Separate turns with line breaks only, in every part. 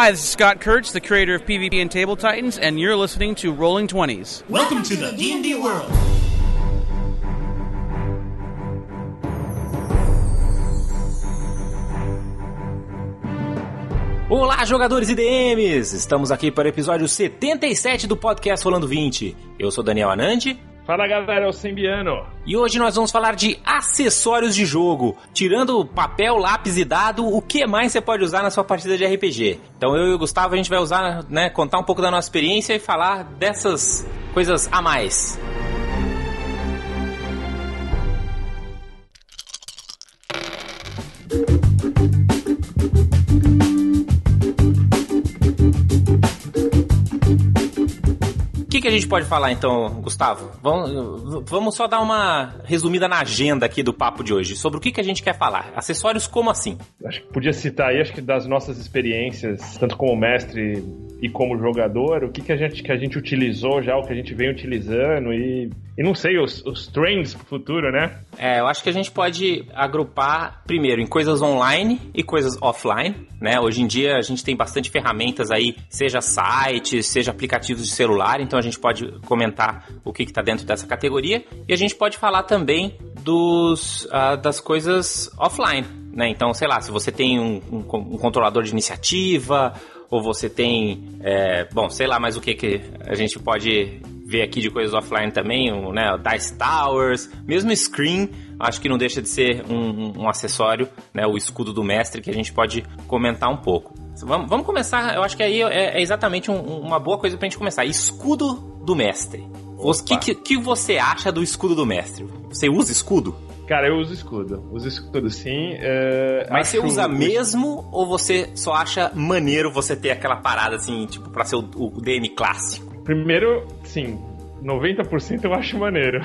Hi, this is Scott Kurtz, the creator of PvP and Table Titans, and you're listening to Rolling Twenties.
Welcome to the D&D world.
Olá, jogadores e DMs! Estamos aqui para o episódio 77 do podcast Rolando 20. Eu sou Daniel Anandi.
Fala galera, é o Sembiano.
E hoje nós vamos falar de acessórios de jogo. Tirando papel, lápis e dado, o que mais você pode usar na sua partida de RPG? Então eu e o Gustavo a gente vai usar, né, contar um pouco da nossa experiência e falar dessas coisas a mais. Que, que a gente pode falar então, Gustavo? Vamos, vamos só dar uma resumida na agenda aqui do papo de hoje. Sobre o que, que a gente quer falar. Acessórios como assim?
Acho que podia citar aí, acho que das nossas experiências, tanto como mestre e como jogador, o que, que, a, gente, que a gente utilizou já, o que a gente vem utilizando e, e não sei, os, os trends pro futuro, né?
É, eu acho que a gente pode agrupar primeiro em coisas online e coisas offline, né? Hoje em dia a gente tem bastante ferramentas aí, seja sites, seja aplicativos de celular, então a gente pode comentar o que está dentro dessa categoria e a gente pode falar também dos, uh, das coisas offline, né? Então, sei lá, se você tem um, um, um controlador de iniciativa ou você tem, é, bom, sei lá mais o que que a gente pode ver aqui de coisas offline também, o, né, o Dice Towers, mesmo Screen, acho que não deixa de ser um, um, acessório, né, o escudo do mestre, que a gente pode comentar um pouco. Vamos, vamos começar, eu acho que aí é, é exatamente um, uma boa coisa pra gente começar. Escudo do mestre. O que, que, que você acha do escudo do mestre? Você usa escudo?
Cara, eu uso escudo. Uso escudo sim. Uh,
Mas você usa mesmo ou você só acha maneiro você ter aquela parada assim, tipo, pra ser o, o DM clássico?
Primeiro, sim. 90% eu acho maneiro.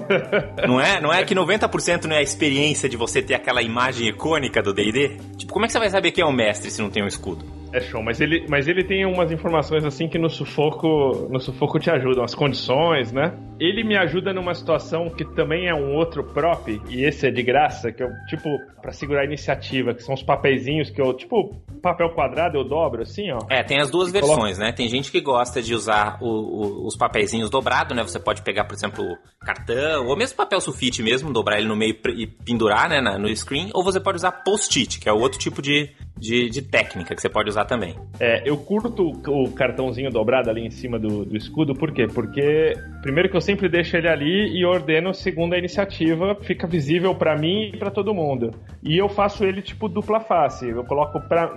não é? Não é que 90% não é a experiência de você ter aquela imagem icônica do D&D? Tipo, como é que você vai saber quem é o mestre se não tem um escudo?
É show, mas ele, mas ele tem umas informações assim que no sufoco, no sufoco te ajudam, as condições, né? Ele me ajuda numa situação que também é um outro prop, e esse é de graça, que eu, tipo, para segurar a iniciativa, que são os papeizinhos que eu, tipo, papel quadrado eu dobro assim, ó.
É, tem as duas versões, né? Tem gente que gosta de usar o, o, os papeizinhos dobrados, né? Você pode pegar, por exemplo, cartão, ou mesmo papel sulfite mesmo, dobrar ele no meio e pendurar, né, no screen, ou você pode usar post-it, que é o outro tipo de, de, de, técnica que você pode usar também.
É, eu curto o cartãozinho dobrado ali em cima do, do, escudo, por quê? Porque, primeiro que eu sempre deixo ele ali e ordeno segundo a iniciativa, fica visível para mim e para todo mundo. E eu faço ele tipo dupla face, eu coloco pra,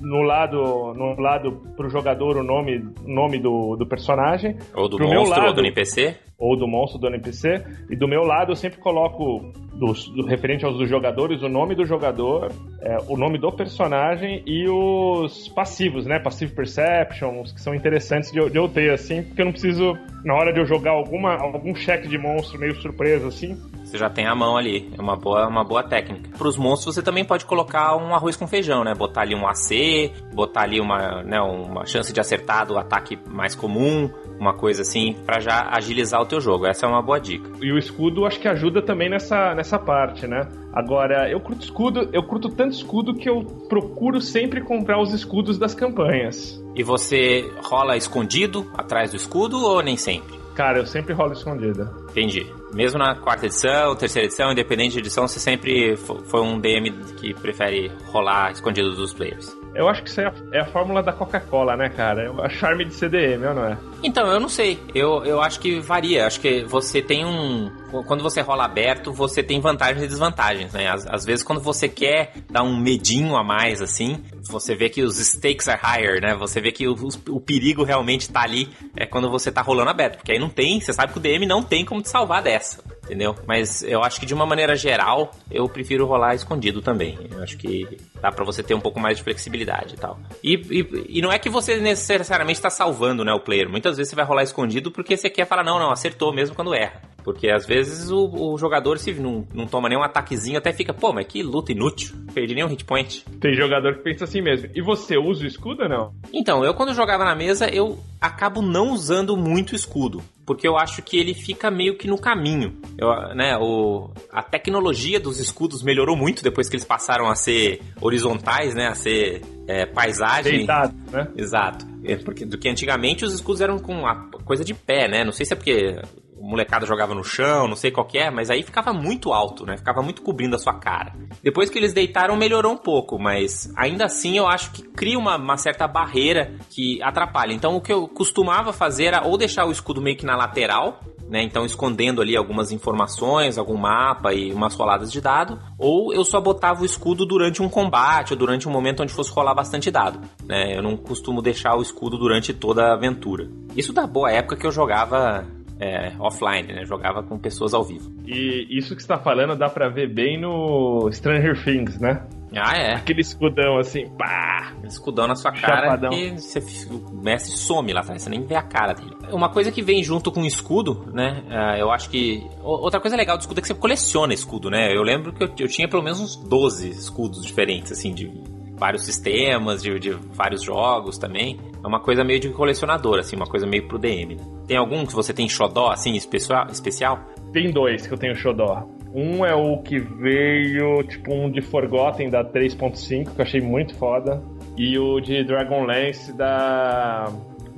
no lado no lado pro jogador o nome, nome do, do personagem.
Ou do monstro lado, ou do NPC.
Ou do monstro do NPC. E do meu lado eu sempre coloco, do, do referente aos dos jogadores, o nome do jogador, é, o nome do personagem e os passivos, né? Passive Perception, os que são interessantes de, de eu ter, assim, porque eu não preciso, na hora de eu jogar alguma, algum cheque de monstro meio surpresa, assim,
você já tem a mão ali. É uma boa, uma boa técnica. Para os monstros, você também pode colocar um arroz com feijão, né? Botar ali um AC, botar ali uma, né, uma chance de acertar do ataque mais comum, uma coisa assim, para já agilizar o teu jogo. Essa é uma boa dica.
E o escudo acho que ajuda também nessa, nessa parte, né? Agora, eu curto escudo, eu curto tanto escudo que eu procuro sempre comprar os escudos das campanhas.
E você rola escondido atrás do escudo ou nem sempre?
Cara, eu sempre rolo escondido.
Entendi. Mesmo na quarta edição, terceira edição, independente de edição, você sempre foi um DM que prefere rolar escondido dos players.
Eu acho que isso é a, é a fórmula da Coca-Cola, né, cara? É a charme de CDM, ou não é?
Então, eu não sei. Eu, eu acho que varia. Acho que você tem um. Quando você rola aberto, você tem vantagens e desvantagens, né? Às, às vezes, quando você quer dar um medinho a mais, assim, você vê que os stakes are higher, né? Você vê que o, o perigo realmente tá ali é quando você tá rolando aberto. Porque aí não tem, você sabe que o DM não tem como te salvar dessa entendeu? Mas eu acho que de uma maneira geral, eu prefiro rolar escondido também. Eu acho que dá para você ter um pouco mais de flexibilidade e tal. E, e, e não é que você necessariamente está salvando né, o player. Muitas vezes você vai rolar escondido porque você quer falar, não, não, acertou mesmo quando erra. Porque às vezes o, o jogador, se não, não toma nenhum ataquezinho, até fica, pô, mas que luta inútil. Perdi nenhum hit point.
Tem jogador que pensa assim mesmo. E você usa o escudo ou não?
Então, eu quando jogava na mesa, eu acabo não usando muito escudo. Porque eu acho que ele fica meio que no caminho. Eu, né, o, a tecnologia dos escudos melhorou muito depois que eles passaram a ser horizontais, né? A ser é, paisagem.
Deitado, né?
Exato. É, porque do que antigamente os escudos eram com a coisa de pé, né? Não sei se é porque o molecada jogava no chão, não sei qual que é, mas aí ficava muito alto, né? Ficava muito cobrindo a sua cara. Depois que eles deitaram, melhorou um pouco, mas ainda assim eu acho que cria uma, uma certa barreira que atrapalha. Então o que eu costumava fazer era ou deixar o escudo meio que na lateral, né? Então escondendo ali algumas informações, algum mapa e umas roladas de dado, ou eu só botava o escudo durante um combate ou durante um momento onde fosse rolar bastante dado, né? Eu não costumo deixar o escudo durante toda a aventura. Isso da boa época que eu jogava é, offline, né? Jogava com pessoas ao vivo.
E isso que você tá falando dá pra ver bem no Stranger Things, né?
Ah, é.
Aquele escudão assim, pá!
Escudão na sua cara
Chapadão.
e você, o mestre some lá atrás, você nem vê a cara dele. Uma coisa que vem junto com o escudo, né? ah, eu acho que. Outra coisa legal do escudo é que você coleciona escudo, né? Eu lembro que eu, eu tinha pelo menos uns 12 escudos diferentes, assim, de vários sistemas, de, de vários jogos também. É uma coisa meio de colecionador, assim, uma coisa meio pro DM. né? Tem algum que você tem xodó, assim, especial? especial?
Tem dois que eu tenho xodó. Um é o que veio, tipo, um de Forgotten da 3.5, que eu achei muito foda. E o de Dragonlance da.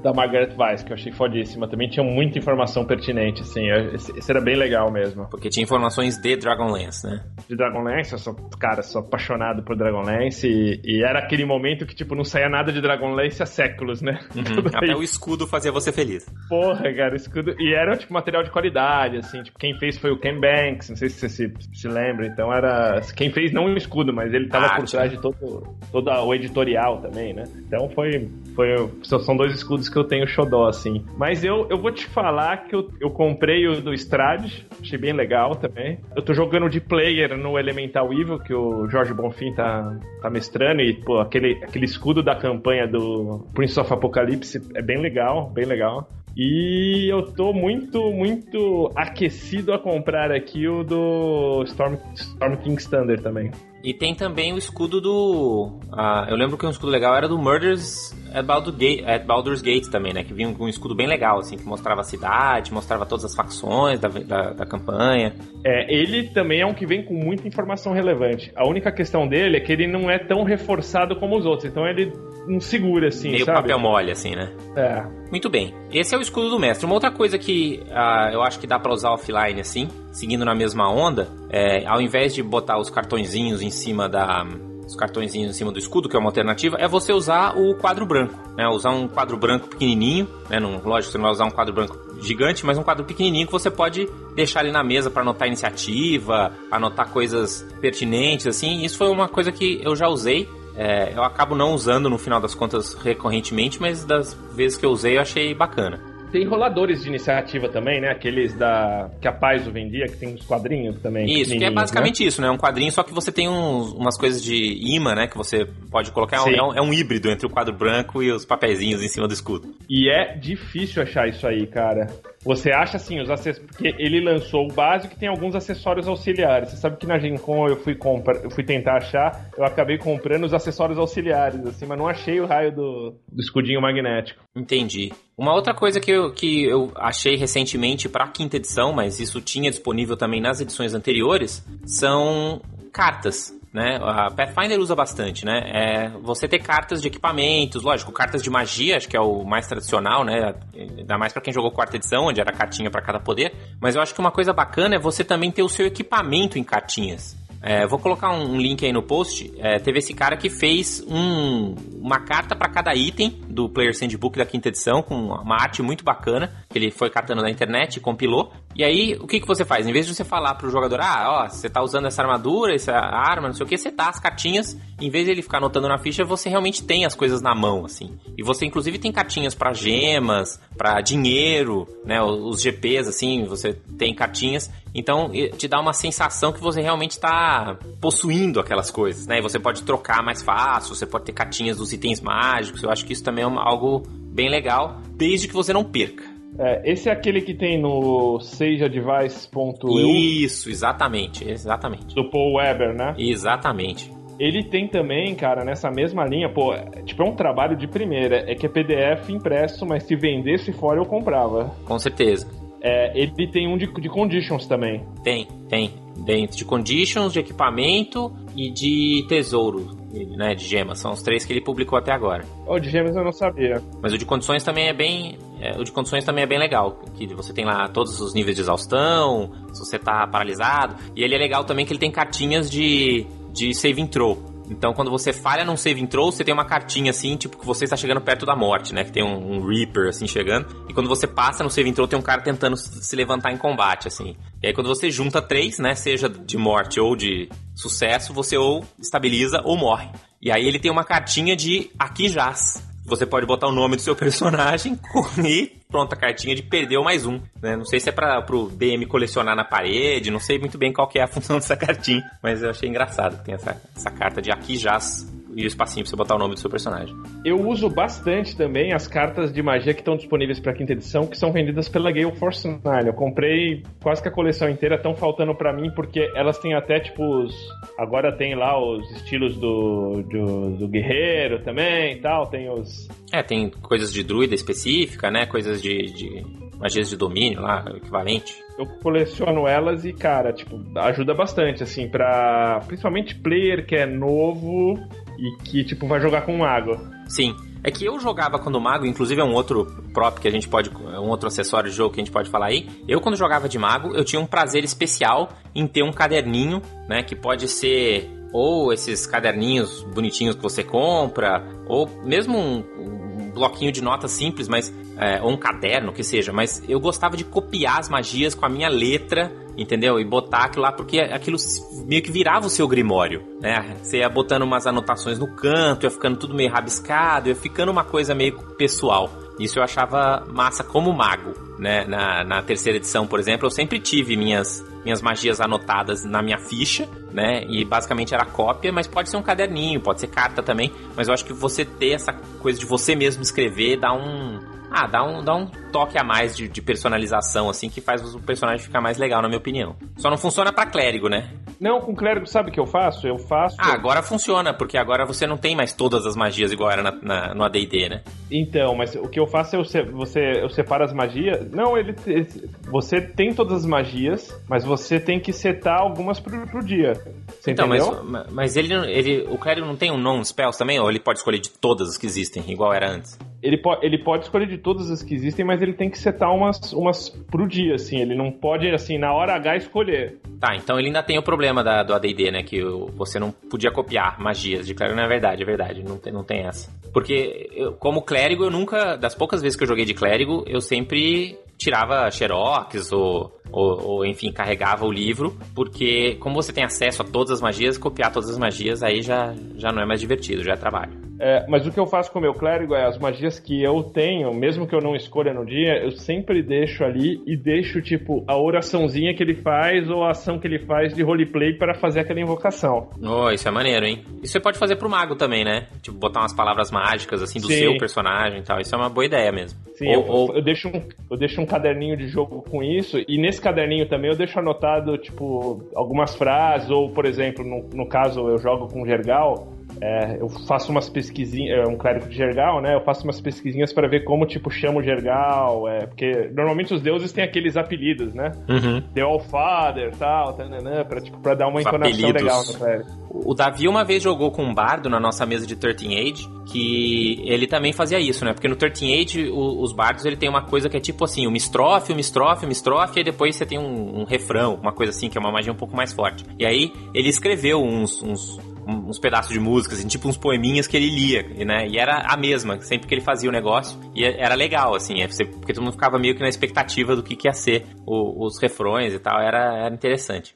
Da Margaret Weiss, que eu achei fodíssima. Também tinha muita informação pertinente, assim. Esse, esse era bem legal mesmo.
Porque tinha informações de Dragonlance, né?
De Dragonlance, eu sou, cara, sou apaixonado por Dragonlance. E, e era aquele momento que, tipo, não saía nada de Dragonlance há séculos, né? Aí.
Até o escudo fazia você feliz.
Porra, cara, escudo. E era, tipo, material de qualidade, assim. Tipo, quem fez foi o Ken Banks, não sei se você se, se lembra. Então era. Quem fez não o escudo, mas ele tava
Ah,
por trás de todo, todo o editorial também, né? Então foi. foi são dois escudos que eu tenho xodó, assim. Mas eu, eu vou te falar que eu, eu comprei o do Strade, achei bem legal também. Eu tô jogando de player no Elemental Evil, que o Jorge Bonfim tá, tá mestrando, e, pô, aquele, aquele escudo da campanha do Prince of Apocalypse é bem legal, bem legal. E eu tô muito, muito aquecido a comprar aqui o do Storm, Storm King's Thunder também.
E tem também o escudo do. ah, eu lembro que um escudo legal era do Murders at, Baldur Gate, at Baldur's Gate também, né? Que vinha com um escudo bem legal, assim, que mostrava a cidade, mostrava todas as facções da, da, da campanha.
É, ele também é um que vem com muita informação relevante. A única questão dele é que ele não é tão reforçado como os outros, então ele não segura assim,
meio
sabe?
papel mole, assim, né?
É.
Muito bem. Esse é o escudo do mestre. Uma outra coisa que ah, eu acho que dá pra usar offline, assim, seguindo na mesma onda, é, ao invés de botar os cartõezinhos em cima da. Os cartõezinhos em cima do escudo, que é uma alternativa, é você usar o quadro branco, né? Usar um quadro branco pequenininho, né? Não, lógico, você não vai usar um quadro branco gigante, mas um quadro pequenininho que você pode deixar ali na mesa para anotar iniciativa, anotar coisas pertinentes, assim. Isso foi uma coisa que eu já usei. É, eu acabo não usando no final das contas recorrentemente, mas das vezes que eu usei eu achei bacana.
Tem roladores de iniciativa também, né? Aqueles da que a Paizo vendia, que tem uns quadrinhos também.
Isso, que é
pequenininhos,
basicamente isso, né? Um quadrinho, só que você tem uns- umas coisas de imã, né? Que você pode colocar. É um, é um- é um híbrido entre o quadro branco e os papeizinhos em cima do escudo.
E é difícil achar isso aí, cara. Você acha assim, os acessórios. Porque ele lançou o básico e tem alguns acessórios auxiliares. Você sabe que na Gen Con eu fui, compra... eu fui tentar achar, eu acabei comprando os acessórios auxiliares, assim, mas não achei o raio do, do escudinho magnético.
Entendi. Uma outra coisa que eu, que eu achei recentemente para a quinta edição, mas isso tinha disponível também nas edições anteriores, são cartas. Né? A Pathfinder usa bastante, né? É você ter cartas de equipamentos, lógico, cartas de magia, acho que é o mais tradicional, né? Ainda mais para quem jogou quarta edição, onde era cartinha para cada poder. Mas eu acho que uma coisa bacana é você também ter o seu equipamento em cartinhas. É, vou colocar um, link aí no post. É, teve esse cara que fez um- uma carta para cada item do Player Handbook da quinta edição, com uma arte muito bacana, que ele foi catando na internet compilou. E aí, o que, que você faz? Em vez de você falar pro jogador, ah, ó, você tá usando essa armadura, essa arma, não sei o que, você dá as cartinhas, em vez de ele ficar anotando na ficha, você realmente tem as coisas na mão, assim. E você, inclusive, tem cartinhas para gemas, para dinheiro, né, os GPs, assim, você tem cartinhas. Então, te dá uma sensação que você realmente está possuindo aquelas coisas, né? E você pode trocar mais fácil, você pode ter cartinhas dos itens mágicos. Eu acho que isso também é uma- algo bem legal, desde que você não perca.
É, esse é aquele que tem no sageadvice.eu
Isso, exatamente, exatamente.
do Paul Weber, né?
Exatamente.
Ele tem também, cara, nessa mesma linha, pô, é, tipo, é um trabalho de primeira. É que é PDF impresso, mas se vendesse fora eu comprava.
Com certeza.
É, ele tem um de, de conditions também.
Tem, tem. Dentro de conditions, de equipamento e de tesouro, né? De gemas. São os três que ele publicou até agora.
O de gêmeos eu não sabia.
Mas o de condições também é bem. é, o de condições também é bem legal. Que você tem lá todos os níveis de exaustão, se você tá paralisado. E ele é legal também que ele tem cartinhas de, de save and throw. Então, quando você falha num save throw, você tem uma cartinha assim, tipo, que você está chegando perto da morte, né? Que tem um, um Reaper, assim, chegando. E quando você passa no save throw, tem um cara tentando se levantar em combate, assim. E aí, quando você junta três, né? Seja de morte ou de sucesso, você ou estabiliza ou morre. E aí, ele tem uma cartinha de aqui jaz. Você pode botar o nome do seu personagem e pronto, a cartinha de perdeu mais um. Né? Não sei se é para pro DM colecionar na parede, não sei muito bem qual que é a função dessa cartinha, mas eu achei engraçado que tem essa, essa carta de aqui jaz e o espacinho pra você botar o nome do seu personagem.
Eu uso bastante também as cartas de magia que estão disponíveis para quinta edição, que são vendidas pela Gale Force 9. Eu comprei quase que a coleção inteira, estão faltando para mim, porque elas têm até tipo os. Agora tem lá os estilos do, do, do guerreiro também e tal, tem os.
É, tem coisas de druida específica, né? Coisas de, de magias de domínio lá, equivalente.
Eu coleciono elas e, cara, tipo, ajuda bastante, assim, pra. Principalmente player que é novo e que, tipo, vai jogar com água.
Sim. É que eu jogava quando mago, inclusive é um outro prop que a gente pode. É um outro acessório de jogo que a gente pode falar aí. Eu, quando jogava de mago, eu tinha um prazer especial em ter um caderninho, né? Que pode ser ou esses caderninhos bonitinhos que você compra, ou mesmo um bloquinho de notas simples, mas. É, ou um caderno, que seja, mas eu gostava de copiar as magias com a minha letra, entendeu? E botar aquilo lá, porque aquilo meio que virava o seu grimório, né? Você ia botando umas anotações no canto, ia ficando tudo meio rabiscado, ia ficando uma coisa meio pessoal. Isso eu achava massa como mago, né? Na, na terceira edição, por exemplo, eu sempre tive minhas, minhas magias anotadas na minha ficha, né? E basicamente era cópia, mas pode ser um caderninho, pode ser carta também. Mas eu acho que você ter essa coisa de você mesmo escrever dá um. Ah, dá um, dá um toque a mais de, de personalização, assim, que faz o personagem ficar mais legal, na minha opinião. Só não funciona pra clérigo, né?
Não, com clérigo, sabe o que eu faço? Eu faço.
Ah, agora funciona, porque agora você não tem mais todas as magias igual era na, na- no AD&D, né?
Então, mas o que eu faço é eu, se- você, eu separo as magias. Não, ele, ele- Você tem todas as magias, mas você tem que setar algumas pro, pro dia. Você
Então,
entendeu?
mas, mas ele, ele, o clérigo não tem um non-spells também? Ou ele pode escolher de todas as que existem, igual era antes?
Ele, po ele pode escolher de todas as que existem, mas ele tem que setar umas, umas pro dia, assim. Ele não pode, assim, na hora H escolher.
Tá, então ele ainda tem o problema da, do AD&D, né? Que você não podia copiar magias de clérigo. Não é verdade, é verdade. Não tem, não tem essa. Porque, eu, como clérigo, eu nunca... Das poucas vezes que eu joguei de clérigo, eu sempre tirava xerox ou, ou, ou, enfim, carregava o livro. Porque, como você tem acesso a todas as magias, copiar todas as magias aí já, já não é mais divertido, já é trabalho.
É, mas o que eu faço com o meu clérigo é as magias que eu tenho, mesmo que eu não escolha no dia, eu sempre deixo ali e deixo, tipo, a oraçãozinha que ele faz ou a ação que ele faz de roleplay para fazer aquela invocação.
Oh, isso é maneiro, hein? Isso você pode fazer pro mago também, né? Tipo, botar umas palavras mágicas, assim, do
Sim.
seu personagem e tal. Isso é uma boa ideia mesmo.
Sim,
ou,
eu,
ou-
eu, deixo um, eu deixo um caderninho de jogo com isso, e nesse caderninho também eu deixo anotado, tipo, algumas frases, ou, por exemplo, no, no caso eu jogo com Gergal, é, eu faço umas pesquisinhas, é um clérigo de Gergal, né? Eu faço umas pesquisinhas para ver como, tipo, chama o Gergal, é, porque normalmente os deuses têm aqueles apelidos, né?
Uhum.
The All Father, tal, tananã, pra, tipo, pra dar uma
Os
entonação
apelidos.
legal no clérigo.
O Davi uma vez jogou com um bardo na nossa mesa de 13 Age, que ele também fazia isso, né? Porque no 13 Age, o- os bardos, ele tem uma coisa que é tipo assim, uma estrofe, uma estrofe, uma estrofe, e depois você tem um, um refrão, uma coisa assim, que é uma magia um pouco mais forte. E aí, ele escreveu uns... uns uns pedaços de músicas, assim, tipo uns poeminhas que ele lia, né? E era a mesma, sempre que ele fazia o negócio. E era legal, assim, é porque todo mundo ficava meio que na expectativa do que, que ia ser o- os refrões e tal. Era, era interessante.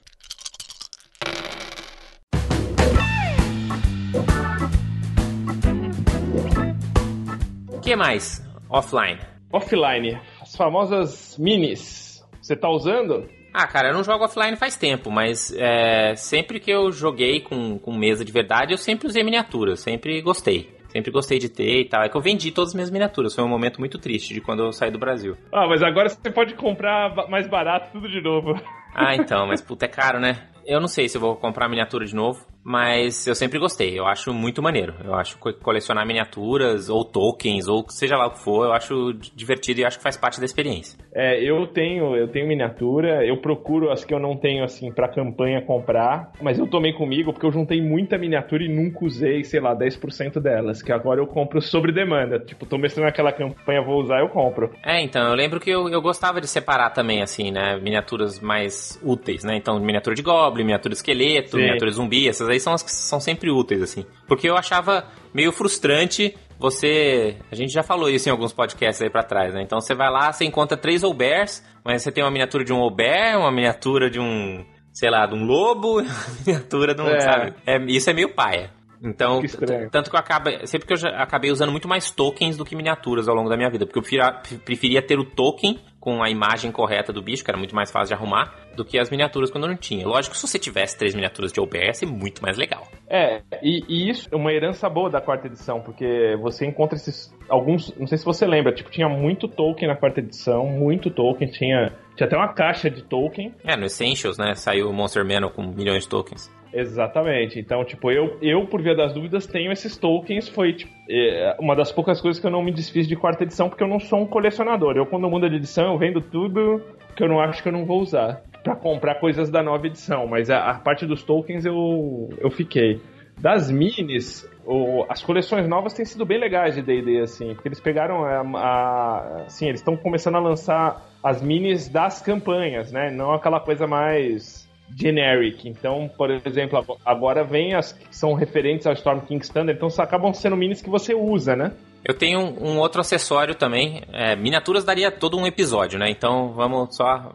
O que mais? Offline.
Offline, as famosas minis. Você tá usando?
Ah, cara, eu não jogo offline faz tempo, mas é, sempre que eu joguei com, com mesa de verdade, eu sempre usei miniatura, sempre gostei. Sempre gostei de ter e tal. É que eu vendi todas as minhas miniaturas. Foi um momento muito triste de quando eu saí do Brasil.
Ah, mas agora você pode comprar mais barato tudo de novo.
Ah, então, mas puta é caro, né? Eu não sei se eu vou comprar miniatura de novo, mas eu sempre gostei. Eu acho muito maneiro. Eu acho que colecionar miniaturas ou tokens ou seja lá o que for, eu acho divertido e acho que faz parte da experiência.
É, eu tenho, eu tenho miniatura, eu procuro as que eu não tenho assim para campanha comprar, mas eu tomei comigo porque eu juntei muita miniatura e nunca usei, sei lá, 10% delas, que agora eu compro sobre demanda. Tipo, tô mestrando aquela campanha, vou usar, eu compro.
É, então, eu lembro que eu, eu gostava de separar também assim, né, miniaturas mais úteis, né? Então, miniatura de goblin miniatura de esqueleto, Sim. miniatura zumbi, essas aí são as que são sempre úteis, assim. Porque eu achava meio frustrante você. A gente já falou isso em alguns podcasts aí pra trás, né? Então você vai lá, você encontra três Obears, mas você tem uma miniatura de um Obear, uma miniatura de um. sei lá, de um lobo, uma miniatura de um. É. Sabe? É, isso é meio paia. Então, que tanto que eu acabei. Sempre que eu acabei usando muito mais tokens do que miniaturas ao longo da minha vida. Porque eu preferia ter o token com a imagem correta do bicho, que era muito mais fácil de arrumar, do que as miniaturas quando não tinha. Lógico que se você tivesse três miniaturas de OBS, é muito mais legal.
É, e, e, isso é uma herança boa da quarta edição, porque você encontra esses. Alguns. Não sei se você lembra, tipo, tinha muito token na quarta edição, muito token, tinha. Tinha até uma caixa de token.
É, no Essentials, né? Saiu o Monster Manor com milhões de tokens.
Exatamente. Então, tipo, eu, eu, por via das dúvidas, tenho esses tokens. Foi tipo, é, uma das poucas coisas que eu não me desfiz de quarta edição, porque eu não sou um colecionador. Eu, quando mudo de edição, eu vendo tudo que eu não acho que eu não vou usar para comprar coisas da nova edição. Mas a, a, parte dos tokens eu, eu fiquei. Das minis, o, as coleções novas têm sido bem legais de D&D, assim, porque eles pegaram a, a assim, eles estão começando a lançar as minis das campanhas, né? Não aquela coisa mais generic. Então, por exemplo, agora vem as que são referentes ao Storm King Standard, então acabam sendo minis que você usa, né?
Eu tenho um outro acessório também. É, miniaturas daria todo um episódio, né? Então vamos só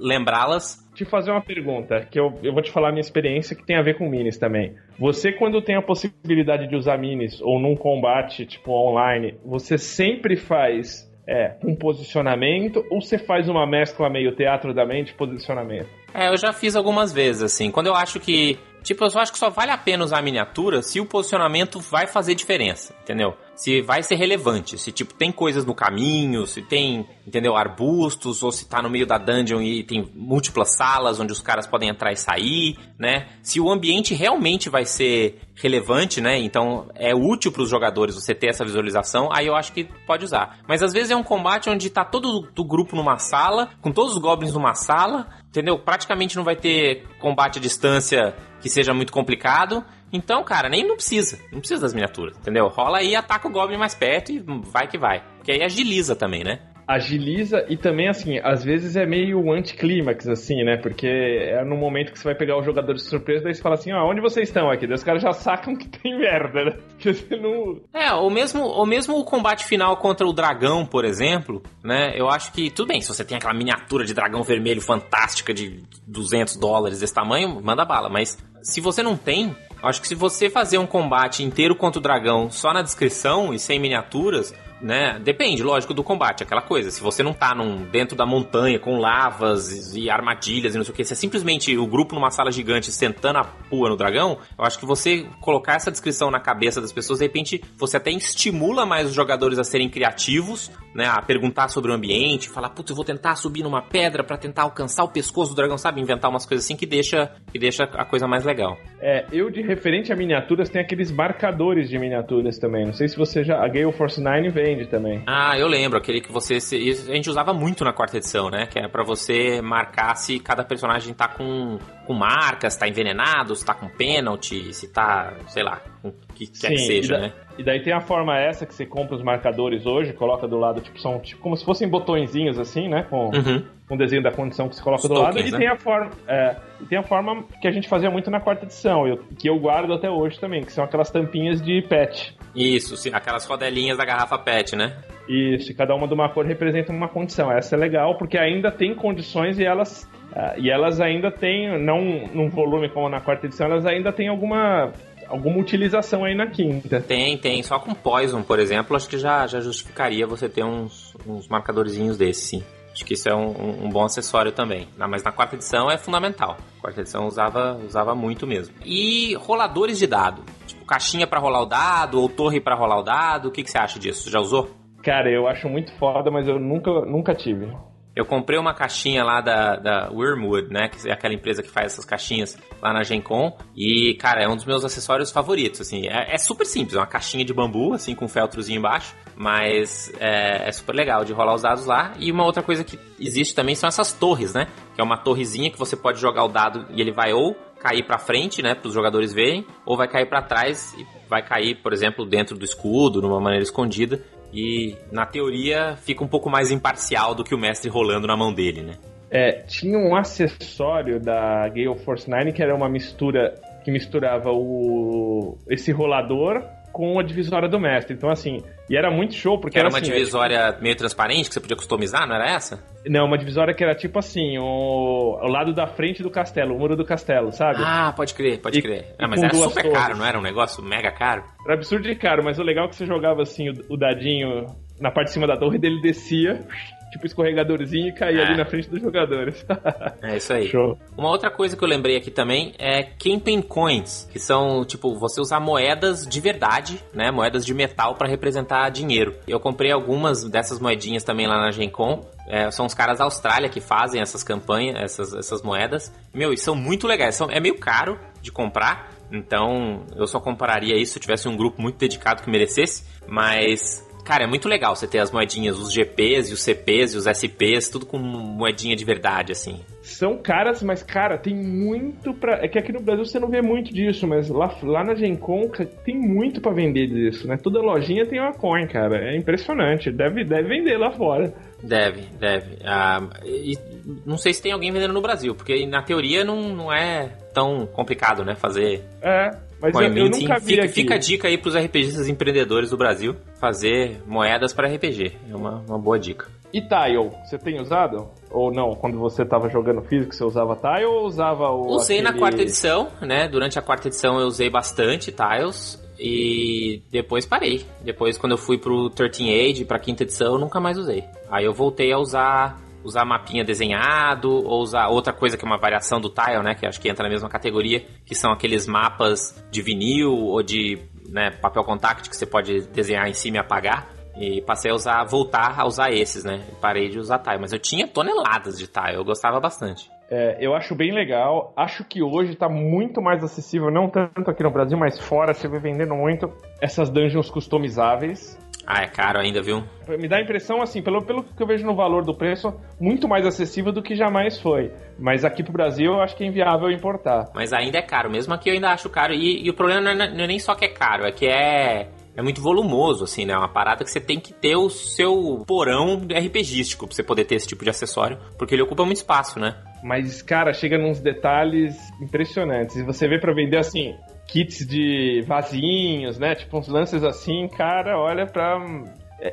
lembrá-las.
Te fazer uma pergunta, que eu, eu vou te falar a minha experiência que tem a ver com minis também. Você, quando tem a possibilidade de usar minis, ou num combate tipo online, você sempre faz é, um posicionamento ou você faz uma mescla meio teatro da mente posicionamento?
É, eu já fiz algumas vezes, assim. Quando eu acho que. Tipo, eu acho que só vale a pena usar a miniatura se o posicionamento vai fazer diferença, entendeu? Se vai ser relevante, se tipo tem coisas no caminho, se tem, entendeu, arbustos, ou se tá no meio da dungeon e tem múltiplas salas onde os caras podem entrar e sair, né? Se o ambiente realmente vai ser relevante, né? Então é útil para os jogadores você ter essa visualização, aí eu acho que pode usar. Mas às vezes é um combate onde tá todo o grupo numa sala, com todos os goblins numa sala, entendeu? Praticamente não vai ter combate à distância que seja muito complicado. Então, cara, nem não precisa. Não precisa das miniaturas, entendeu? Rola aí, ataca o Goblin mais perto e vai que vai. Porque aí agiliza também, né?
agiliza e também, assim, às vezes é meio anticlímax, assim, né? Porque é no momento que você vai pegar o jogador de surpresa, daí você fala assim, ah, onde vocês estão aqui? Daí os caras já sacam que tem merda, né? Que você não...
É, ou mesmo, ou mesmo o combate final contra o dragão, por exemplo, né? Eu acho que, tudo bem, se você tem aquela miniatura de dragão vermelho fantástica de 200 dólares desse tamanho, manda bala, mas se você não tem, acho que se você fazer um combate inteiro contra o dragão só na descrição e sem miniaturas, né? Depende, lógico, do combate, aquela coisa. Se você não tá num, dentro da montanha com lavas e armadilhas e não sei o que, se é simplesmente o grupo numa sala gigante sentando a pua no dragão, eu acho que você colocar essa descrição na cabeça das pessoas, de repente, você até estimula mais os jogadores a serem criativos, né? A perguntar sobre o ambiente, falar, putz, eu vou tentar subir numa pedra para tentar alcançar o pescoço do dragão, sabe? Inventar umas coisas assim que deixa, que deixa a coisa mais legal.
É, eu de referente a miniaturas, tem aqueles marcadores de miniaturas também. Não sei se você já. A Gale Force 9 vem também.
Ah, eu lembro, aquele que você. a gente usava muito na quarta edição, né? Que é para você marcar se cada personagem tá com, com marcas, tá envenenado, se tá com pênalti, se tá, sei lá, com o que Sim, quer que seja,
da,
né?
E daí tem a forma essa que você compra os marcadores hoje, coloca do lado, tipo, são tipo, como se fossem botõezinhos assim, né? Com, uhum. o desenho da condição que você coloca os do tokens, lado. E né? tem a forma. É, e tem a forma que a gente fazia muito na quarta edição, eu, que eu guardo até hoje também, que são aquelas tampinhas de pet.
Isso, sim, aquelas rodelinhas da garrafa PET, né?
Isso, cada uma de uma cor representa uma condição. Essa é legal porque ainda tem condições e elas uh, e elas ainda têm, não num volume como na quarta edição, elas ainda têm alguma alguma utilização aí na quinta.
Tem, tem. Só com Poison, por exemplo, acho que já, já justificaria você ter uns, uns marcadorzinhos desses, sim. Acho que isso é um, um bom acessório também. Mas na quarta edição é fundamental. quarta edição usava, usava muito mesmo. E roladores de dado. Tipo, caixinha para rolar o dado ou torre para rolar o dado. O que, que você acha disso? Já usou?
Cara, eu acho muito foda, mas eu nunca, nunca tive.
Eu comprei uma caixinha lá da, da Wormwood, né? Que é aquela empresa que faz essas caixinhas lá na Gen Con. E, cara, é um dos meus acessórios favoritos, assim. É, é super simples, é uma caixinha de bambu, assim, com um feltrozinho embaixo. Mas é, é, super legal de rolar os dados lá. E uma outra coisa que existe também são essas torres, né? Que é uma torrezinha que você pode jogar o dado e ele vai ou cair para frente, né, para os jogadores verem, ou vai cair para trás e vai cair, por exemplo, dentro do escudo, numa maneira escondida. E na teoria fica um pouco mais imparcial do que o mestre rolando na mão dele, né?
É, tinha um acessório da Gale Force 9 que era uma mistura que misturava o esse rolador com a divisória do mestre. Então, assim, e era muito show, porque
era,
era
uma
assim,
divisória é, meio transparente que você podia customizar, não era essa?
Não, uma divisória que era tipo assim, o, o lado da frente do castelo, o muro do castelo, sabe?
Ah, pode crer, pode e, crer. Ah, mas era super torres. caro, não era um negócio mega caro?
Era absurdo de caro, mas o legal é que você jogava assim o, o dadinho na parte de cima da torre dele descia tipo escorregadorzinho e cair é. ali na frente dos jogadores.
é isso aí.
Show.
Uma outra coisa que eu lembrei aqui também é Camping Coins, que são, tipo, você usar moedas de verdade, né? Moedas de metal para representar dinheiro. Eu comprei algumas dessas moedinhas também lá na Gen Con. É, são os caras da Austrália que fazem essas campanhas, essas, essas moedas. Meu, e são muito legais. São, é meio caro de comprar, então eu só compraria isso se eu tivesse um grupo muito dedicado que merecesse. Mas Cara, é muito legal você ter as moedinhas, os GPs e os CPs e os SPs, tudo com moedinha de verdade, assim.
São caras, mas, cara, tem muito pra. É que aqui no Brasil você não vê muito disso, mas lá, lá na Gen Con tem muito para vender disso, né? Toda lojinha tem uma coin, cara. É impressionante. Deve, deve vender lá fora.
Deve, deve. Ah, e não sei se tem alguém vendendo no Brasil, porque na teoria não, não é tão complicado, né? Fazer.
É. Mas eu, eu, nunca vi
fica,
aqui.
fica a dica aí pros RPGistas empreendedores do Brasil fazer moedas para RPG. É uma, uma boa dica.
E Tile, você tem usado? Ou não? Quando você estava jogando físico, você usava Tile ou usava o.
Usei
aquele...
na quarta edição, né? Durante a quarta edição eu usei bastante Tiles. E depois parei. Depois, quando eu fui pro 13 Age, pra quinta edição, eu nunca mais usei. Aí eu voltei a usar usar mapinha desenhado ou usar outra coisa que é uma variação do tile, né, que acho que entra na mesma categoria, que são aqueles mapas de vinil ou de né, papel contact que você pode desenhar em cima e apagar. E passei a usar, voltar a usar esses, né? Parei de usar tile, mas eu tinha toneladas de tile, eu gostava bastante.
É, eu acho bem legal. Acho que hoje está muito mais acessível, não tanto aqui no Brasil, mas fora você vê vendendo muito essas dungeons customizáveis.
Ah, é caro ainda, viu?
Me dá a impressão, assim, pelo, pelo que eu vejo no valor do preço, muito mais acessível do que jamais foi. Mas aqui pro Brasil eu acho que é inviável importar.
Mas ainda é caro, mesmo aqui eu ainda acho caro. E, e o problema não é, não é nem só que é caro, é que é é muito volumoso, assim, né? É uma parada que você tem que ter o seu porão RPGístico pra você poder ter esse tipo de acessório, porque ele ocupa muito espaço, né?
Mas, cara, chega nos detalhes impressionantes. E você vê para vender assim, kits de vasinhos, né? Tipo uns lances assim, cara, olha pra.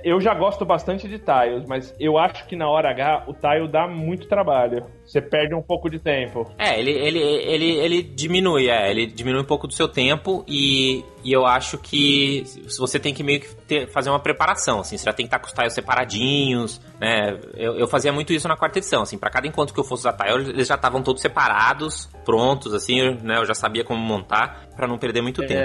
Eu já gosto bastante de tiles, mas eu acho que na hora H o tile dá muito trabalho. Você perde um pouco de tempo.
É, ele, ele, ele, ele diminui, é, ele diminui um pouco do seu tempo e, e eu acho que você tem que meio que ter, fazer uma preparação, assim, você já tem que estar com os tiles separadinhos, né? Eu, eu fazia muito isso na quarta edição, assim, para cada encontro que eu fosse usar tile, eles já estavam todos separados, prontos, assim, né? Eu já sabia como montar para não perder muito tempo.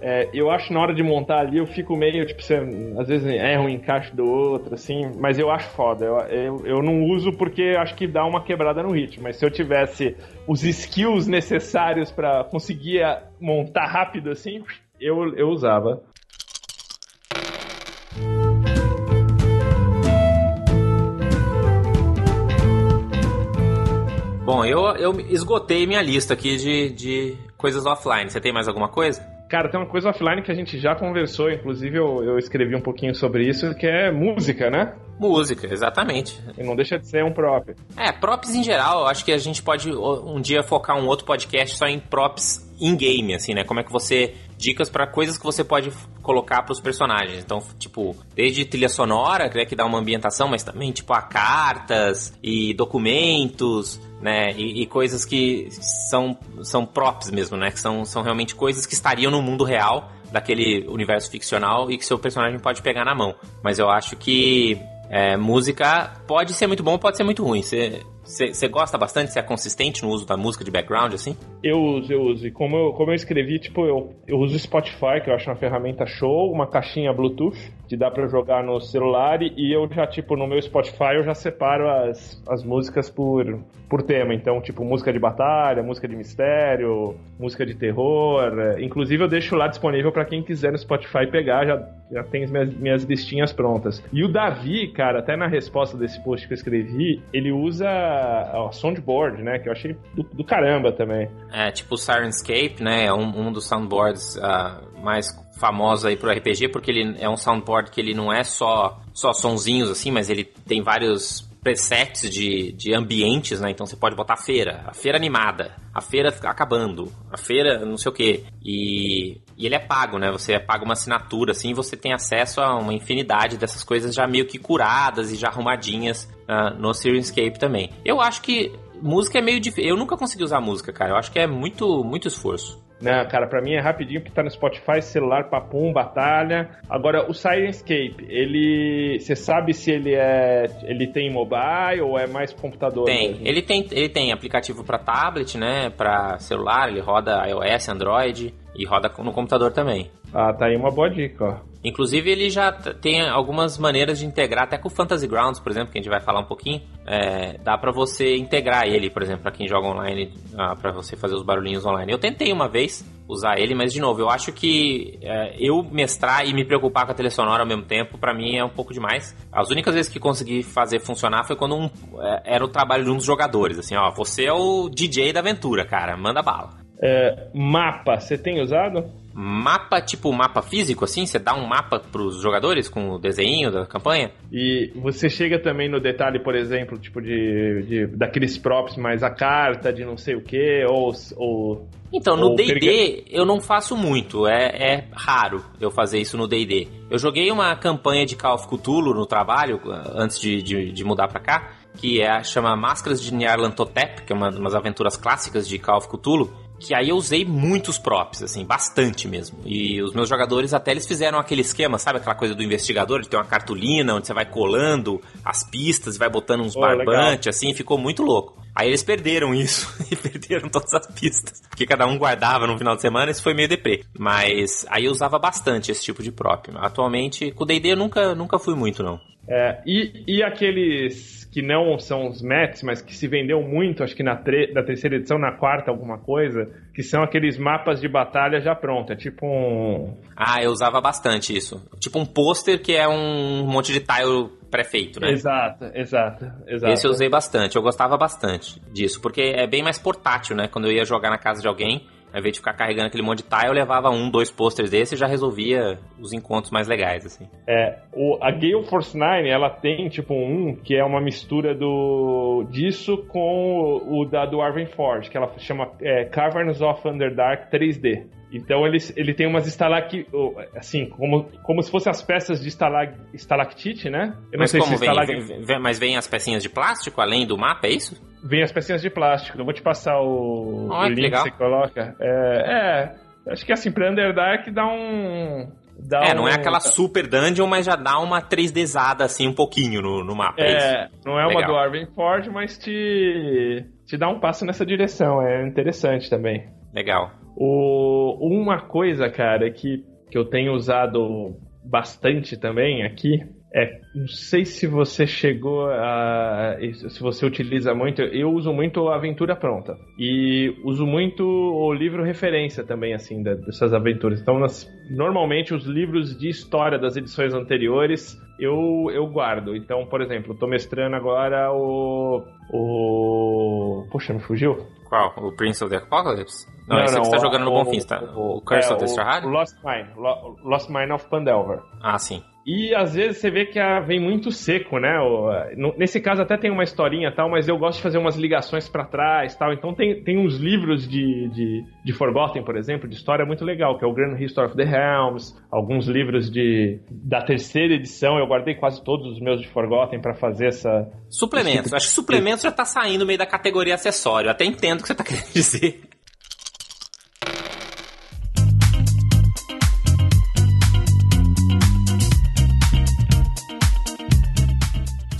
É, eu acho na hora de montar ali, eu fico meio, tipo, você às vezes erra um encaixe do outro, assim, mas eu acho foda. Eu, eu, eu não uso porque acho que dá uma quebrada no ritmo, mas se eu tivesse os skills necessários para conseguir montar rápido assim, eu, eu usava.
Bom, eu, eu esgotei minha lista aqui de, de coisas offline. Você tem mais alguma coisa?
Cara, tem uma coisa offline que a gente já conversou, inclusive eu, eu escrevi um pouquinho sobre isso, que é música, né?
Música, exatamente.
E não deixa de ser um prop.
É, props em geral, eu acho que a gente pode um dia focar um outro podcast só em props in-game, assim, né? Como é que você dicas para coisas que você pode colocar para os personagens. Então, tipo, desde trilha sonora, né, que dá uma ambientação, mas também tipo a cartas e documentos, né, e, e, coisas que são são props mesmo, né, que são, são realmente coisas que estariam no mundo real daquele universo ficcional e que seu personagem pode pegar na mão. Mas eu acho que É, música pode ser muito bom, pode ser muito ruim. Você gosta bastante? Você é consistente no uso da música de background, assim?
Eu uso, eu uso. E como eu, como eu escrevi, tipo, eu, eu uso Spotify, que eu acho uma ferramenta show, uma caixinha Bluetooth, que dá para jogar no celular, e eu já, tipo, no meu Spotify eu já separo as, as músicas por, por tema. Então, tipo, música de batalha, música de mistério, música de terror. Inclusive, eu deixo lá disponível para quem quiser no Spotify pegar, já, já tem as minhas, minhas listinhas prontas. E o Davi, cara, até na resposta desse post que eu escrevi, ele usa o soundboard, né? Que eu achei do, do caramba também.
É, tipo o Sirenscape, né? É um, um dos soundboards uh, mais famosos aí pro RPG, porque ele é um soundboard que ele não é só, só sonzinhos assim, mas ele tem vários presets de, de ambientes, né? Então você pode botar a feira, a feira animada, a feira acabando, a feira não sei o que. E, e ele é pago, né? Você paga uma assinatura, assim, e você tem acesso a uma infinidade dessas coisas já meio que curadas e já arrumadinhas uh, no Sirenscape também. Eu acho que música é meio difícil. Eu nunca consegui usar música, cara. Eu acho que é muito, muito esforço.
Não, cara, pra mim é rapidinho porque tá no Spotify, celular, papum, batalha. Agora, o Sirenscape, ele. Você sabe se ele é. Ele tem mobile ou é mais computador?
Tem. Mesmo? Ele tem, ele tem aplicativo para tablet, né? Pra celular, ele roda iOS, Android e roda no computador também.
Ah, tá aí uma boa dica, ó.
Inclusive, ele já tem algumas maneiras de integrar, até com o Fantasy Grounds, por exemplo, que a gente vai falar um pouquinho. É, dá para você integrar ele, por exemplo, para quem joga online, ah, para você fazer os barulhinhos online. Eu tentei uma vez usar ele, mas de novo, eu acho que é, eu mestrar e me preocupar com a trilha sonora ao mesmo tempo, para mim é um pouco demais. As únicas vezes que consegui fazer funcionar foi quando um, é, era o trabalho de um dos jogadores. Assim, ó, você é o DJ da aventura, cara, manda bala.
É, mapa, você tem usado?
mapa, tipo mapa físico, assim? Você dá um mapa pros jogadores com o desenho da campanha?
E você chega também no detalhe, por exemplo, tipo de, de daqueles props, mais a carta de não sei o que, ou, ou...
Então, no D&D eu não faço muito, é, é raro eu fazer isso no D&D. Eu joguei uma campanha de Call of Cthulhu no trabalho, antes de, de, de mudar pra cá, que é, chama Máscaras de Nyarlathotep, que é uma, umas aventuras clássicas de Call of Cthulhu, que aí eu usei muitos props, assim, bastante mesmo. E os meus jogadores até eles fizeram aquele esquema, sabe aquela coisa do investigador, de ter uma cartolina onde você vai colando as pistas e vai botando uns oh, barbantes, assim, ficou muito louco. Aí eles perderam isso e perderam todas as pistas. Porque cada um guardava no final de semana, isso foi meio deprê. Mas aí eu usava bastante esse tipo de prop. Atualmente, com o D&D eu nunca, nunca fui muito, não.
É, e, e aqueles que não são os Mets, mas que se vendeu muito, acho que na, na terceira edição, na quarta, alguma coisa, que são aqueles mapas de batalha já pronto. É tipo um.
Ah, eu usava bastante isso. Tipo um pôster que é um monte de tile pré-feito, né?
Exato, exato, exato.
Esse eu usei bastante, eu gostava bastante disso, porque é bem mais portátil, né? Quando eu ia jogar na casa de alguém, ao invés de ficar carregando aquele monte de tile, eu levava um, dois posters desse e já resolvia os encontros mais legais, assim.
É, o, a Gale Force 9, ela tem, tipo, um que é uma mistura do disso com o, o da do Arwen Forge, que ela chama é, Caverns of Underdark 3D. Então ele, ele tem umas estalactites, assim, como, como se fossem as peças de estalag, estalactite, né?
Eu mas como se vem, vem, Mas vem as pecinhas de plástico além do mapa, é isso?
Vem as pecinhas de plástico. Eu vou te passar o, oh, o link que você coloca. É, é, acho que assim, pra Underdark dá um... Dá
é, um... não é aquela super dungeon, mas já dá uma 3Dzada assim um pouquinho no, no mapa. É,
é não é Legal. uma do Arwen Forge, mas te, te dá um passo nessa direção. É interessante também.
Legal.
O, uma coisa, cara, que, que eu tenho usado bastante também aqui é, não sei se você chegou a. Se você utiliza muito, eu uso muito a aventura pronta. E uso muito o livro referência também, assim, dessas aventuras. Então, nas, normalmente, os livros de história das edições anteriores eu, eu guardo. Então, por exemplo, estou mestrando agora o. O. Poxa, me fugiu?
Qual? O Prince of the Apocalypse? Não, não esse não, você tá jogando no Bonfim, tá?
O, o Curse é, of the Strahd? Lost Mine. Lost Mine of Pandelver.
Ah, sim.
E às vezes você vê que vem muito seco, né? Nesse caso até tem uma historinha tal, mas eu gosto de fazer umas ligações para trás tal. Então tem, tem uns livros de, de, de Forgotten, por exemplo, de história muito legal, que é o Grand History of the Helms, alguns livros de da terceira edição, eu guardei quase todos os meus de Forgotten para fazer essa.
Suplementos. Acho que suplementos já tá saindo meio da categoria acessório. Até entendo o que você tá querendo dizer.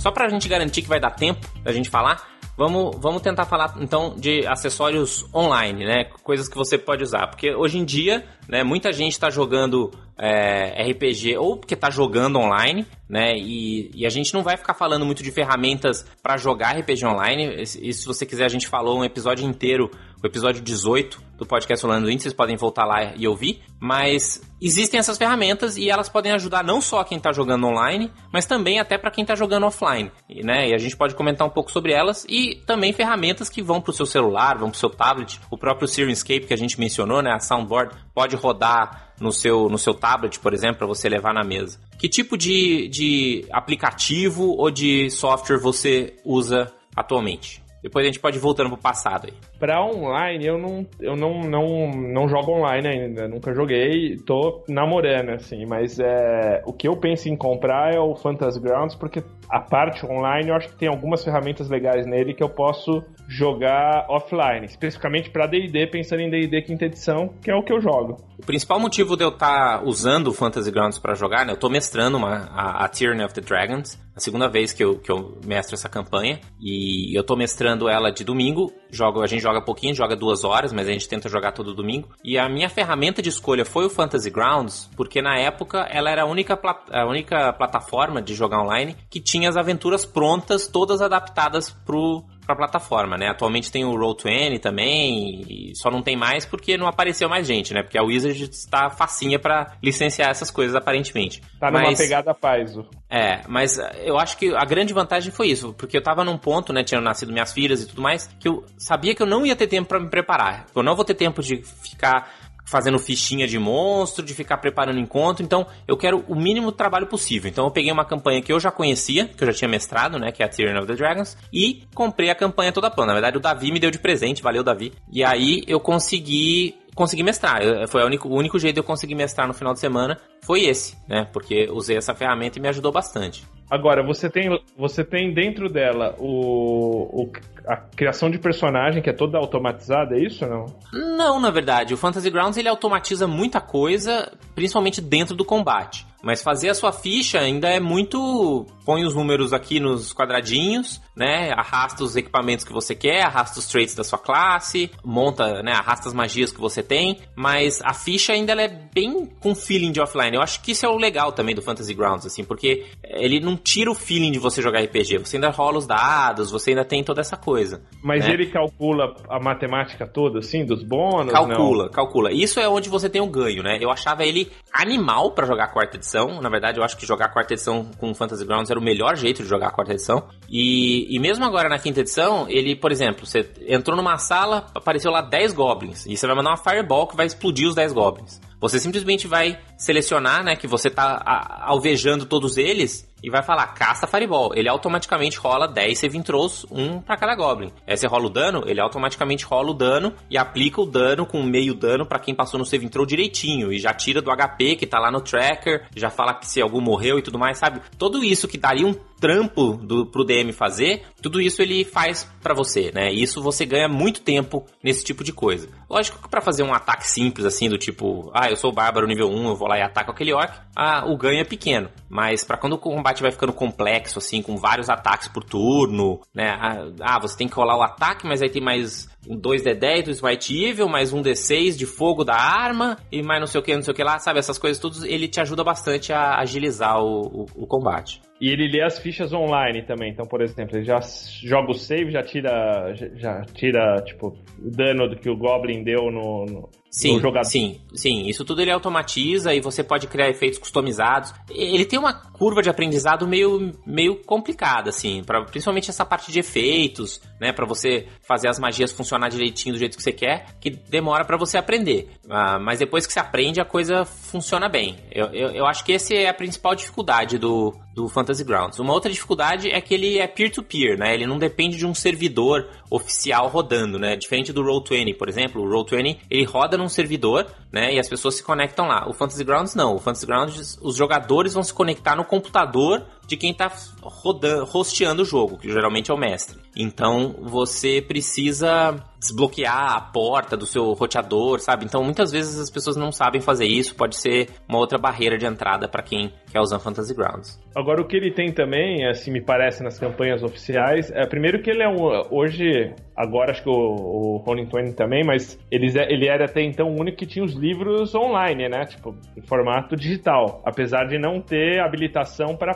só pra gente garantir que vai dar tempo da gente falar, Vamos, vamos tentar falar então de acessórios online, né? Coisas que você pode usar. Porque hoje em dia, né, muita gente está jogando é, RPG ou porque está jogando online, né? E, e, a gente não vai ficar falando muito de ferramentas para jogar RPG online. E, se você quiser, a gente falou um episódio inteiro, o episódio 18 do podcast Rolando Indie, vocês podem voltar lá e ouvir. Mas existem essas ferramentas e elas podem ajudar não só quem está jogando online, mas também até para quem está jogando offline, né? E a gente pode comentar um pouco sobre elas e também ferramentas que vão para o seu celular, vão para o seu tablet. O próprio Sirenscape que a gente mencionou, né? A soundboard pode rodar no seu, no seu tablet, por exemplo, para você levar na mesa. Que tipo de, de aplicativo ou de software você usa atualmente? Depois a gente pode ir voltando pro passado aí.
Pra online, eu não, eu não, não, não jogo online ainda. Nunca joguei. Tô namorando, assim. Mas é, o que eu penso em comprar é o Fantasy Grounds, porque a parte online eu acho que tem algumas ferramentas legais nele que eu posso jogar offline. Especificamente para D&D, pensando em D&D quinta edição, que é o que eu jogo.
O principal motivo de eu estar tá usando o Fantasy Grounds para jogar, né? Eu tô mestrando uma, a, a Tyranny of the Dragons. A segunda vez que eu, que eu mestro essa campanha. E eu tô mestrando ela de domingo. Jogo, a gente joga pouquinho, joga duas horas, mas a gente tenta jogar todo domingo. E a minha ferramenta de escolha foi o Fantasy Grounds, porque na época ela era a única, a única plataforma de jogar online que tinha as aventuras prontas, todas adaptadas pro, pra plataforma, né? Atualmente tem o Roll20 também, só não tem mais porque não apareceu mais gente, né? Porque a Wizard está facinha para licenciar essas coisas, aparentemente.
Tá numa mas, pegada Paizo.
É, mas eu acho que a grande vantagem foi isso, porque eu tava num ponto, né? Tinham nascido minhas filhas e tudo mais, que eu sabia que eu não ia ter tempo para me preparar. Eu não vou ter tempo de ficar fazendo fichinha de monstro, de ficar preparando encontro. Então, eu quero o mínimo trabalho possível. Então, eu peguei uma campanha que eu já conhecia, que eu já tinha mestrado, né, que é a Tyrion of the Dragons, e comprei a campanha toda plana. Na verdade, o Davi me deu de presente, valeu Davi. E aí eu consegui consegui mestrar. Foi o único, o único jeito de eu conseguir mestrar no final de semana foi esse, né? Porque usei essa ferramenta e me ajudou bastante.
Agora, você tem, você tem dentro dela o, o, a criação de personagem que é toda automatizada, é isso ou não?
Não, na verdade. O Fantasy Grounds ele automatiza muita coisa, principalmente dentro do combate. Mas fazer a sua ficha ainda é muito. Põe os números aqui nos quadradinhos, né? Arrasta os equipamentos que você quer, arrasta os traits da sua classe, monta, né? Arrasta as magias que você tem. Mas a ficha ainda é bem com feeling de offline. Eu acho que isso é o legal também do Fantasy Grounds, assim, porque ele não tira o feeling de você jogar RPG. Você ainda rola os dados, você ainda tem toda essa coisa.
Mas né? ele calcula a matemática toda, assim, dos bônus?
Calcula,
não?
calcula. Isso é onde você tem o ganho, né? Eu achava ele animal para jogar quarta edição edição. Na verdade, eu acho que jogar a quarta edição com Fantasy Grounds era o melhor jeito de jogar a quarta edição. E, e mesmo agora na quinta edição, ele, por exemplo, você entrou numa sala, apareceu lá 10 goblins. E você vai mandar uma fireball que vai explodir os 10 goblins. Você simplesmente vai selecionar, né, que você tá alvejando todos eles e vai falar caça Fireball. Ele automaticamente rola 10 saving throws, um para cada Goblin. Aí você rola o dano, ele automaticamente rola o dano e aplica o dano com meio dano para quem passou no saving throw direitinho. E já tira do HP que tá lá no tracker, já fala que se algum morreu e tudo mais, sabe? Tudo isso que daria um trampo do, pro DM fazer, tudo isso ele faz para você, né? E isso você ganha muito tempo nesse tipo de coisa. Lógico que para fazer um ataque simples assim, do tipo, ah, eu sou bárbaro nível 1, eu vou lá e ataco aquele orc, ah, o ganho é pequeno. Mas para quando o combate vai ficando complexo, assim, com vários ataques por turno, né? Ah você tem que rolar o ataque, mas aí tem mais um 2D10 do Smite Evil, mais um D6 de fogo da arma, e mais não sei o que, não sei o que lá, sabe? Essas coisas todas, ele te ajuda bastante a agilizar o, o, o combate.
E ele lê as fichas online também. Então, por exemplo, ele já joga o save, já tira, já tira tipo, o dano que o Goblin deu no, no,
sim, Sim, sim. Isso tudo ele automatiza e você pode criar efeitos customizados. Ele tem uma curva de aprendizado meio, meio complicada, assim, pra, principalmente essa parte de efeitos, né? para você fazer as magias funcionar direitinho do jeito que você quer, que demora para você aprender. Ah, mas depois que você aprende, a coisa funciona bem. Eu, eu, eu acho que essa é a principal dificuldade do, do Fantasy Grounds. Uma outra dificuldade é que ele é peer-to-peer, -peer, né? Ele não depende de um servidor oficial rodando, né? Diferente do Roll20, por exemplo. O Roll20, ele roda num servidor, né? E as pessoas se conectam lá. O Fantasy Grounds não. O Fantasy Grounds, os jogadores vão se conectar no computador de quem tá rodando, hosteando o jogo, que geralmente é o mestre. Então você precisa desbloquear a porta do seu roteador, sabe? Então muitas vezes as pessoas não sabem fazer isso, pode ser uma outra barreira de entrada para quem quer usar Fantasy Grounds.
Agora o que ele tem também, assim me parece nas campanhas oficiais, é primeiro que ele é um hoje, agora acho que o, o Ronin 20 também, mas ele, ele era até então o único que tinha os livros online, né? Tipo, em formato digital, apesar de não ter habilitação para